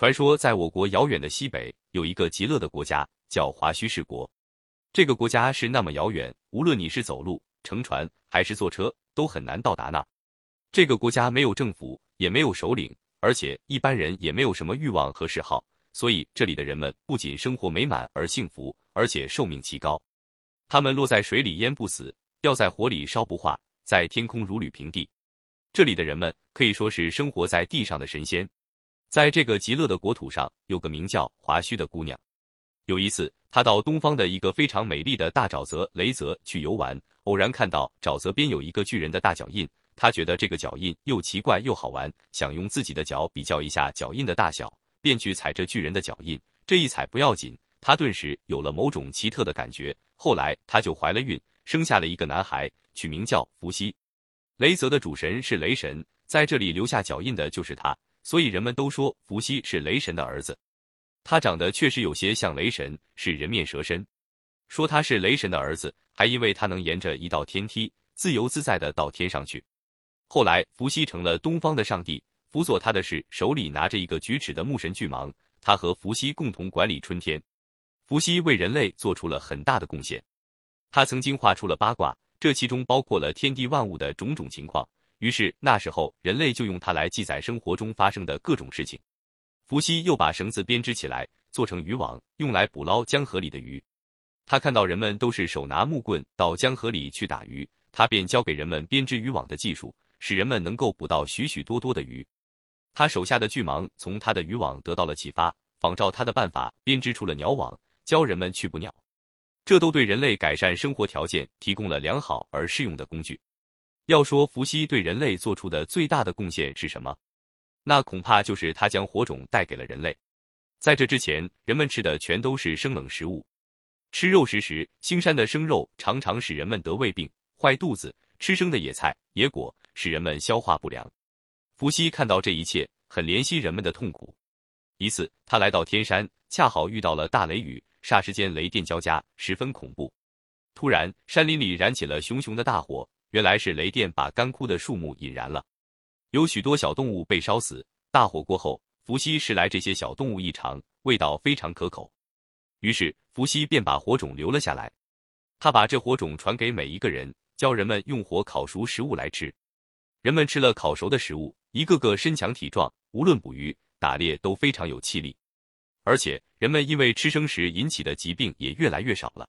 传说在我国遥远的西北有一个极乐的国家，叫华胥氏国。这个国家是那么遥远，无论你是走路、乘船还是坐车，都很难到达那。这个国家没有政府，也没有首领，而且一般人也没有什么欲望和嗜好，所以这里的人们不仅生活美满而幸福，而且寿命极高。他们落在水里淹不死，掉在火里烧不化，在天空如履平地。这里的人们可以说是生活在地上的神仙。在这个极乐的国土上，有个名叫华胥的姑娘。有一次，她到东方的一个非常美丽的大沼泽雷泽去游玩，偶然看到沼泽边有一个巨人的大脚印。她觉得这个脚印又奇怪又好玩，想用自己的脚比较一下脚印的大小，便去踩着巨人的脚印。这一踩不要紧，她顿时有了某种奇特的感觉。后来，她就怀了孕，生下了一个男孩，取名叫伏羲。雷泽的主神是雷神，在这里留下脚印的就是他。所以人们都说伏羲是雷神的儿子，他长得确实有些像雷神，是人面蛇身。说他是雷神的儿子，还因为他能沿着一道天梯自由自在的到天上去。后来伏羲成了东方的上帝，辅佐他的是手里拿着一个举尺的木神巨蟒，他和伏羲共同管理春天。伏羲为人类做出了很大的贡献，他曾经画出了八卦，这其中包括了天地万物的种种情况。于是那时候，人类就用它来记载生活中发生的各种事情。伏羲又把绳子编织起来，做成渔网，用来捕捞江河里的鱼。他看到人们都是手拿木棍到江河里去打鱼，他便教给人们编织渔网的技术，使人们能够捕到许许多多的鱼。他手下的巨蟒从他的渔网得到了启发，仿照他的办法编织出了鸟网，教人们去捕鸟。这都对人类改善生活条件提供了良好而适用的工具。要说伏羲对人类做出的最大的贡献是什么？那恐怕就是他将火种带给了人类。在这之前，人们吃的全都是生冷食物，吃肉食时，腥膻的生肉常常使人们得胃病、坏肚子；吃生的野菜、野果，使人们消化不良。伏羲看到这一切，很怜惜人们的痛苦。一次，他来到天山，恰好遇到了大雷雨，霎时间雷电交加，十分恐怖。突然，山林里燃起了熊熊的大火。原来是雷电把干枯的树木引燃了，有许多小动物被烧死。大火过后，伏羲食来这些小动物一尝，味道非常可口。于是伏羲便把火种留了下来，他把这火种传给每一个人，教人们用火烤熟食物来吃。人们吃了烤熟的食物，一个个身强体壮，无论捕鱼、打猎都非常有气力。而且人们因为吃生食引起的疾病也越来越少了。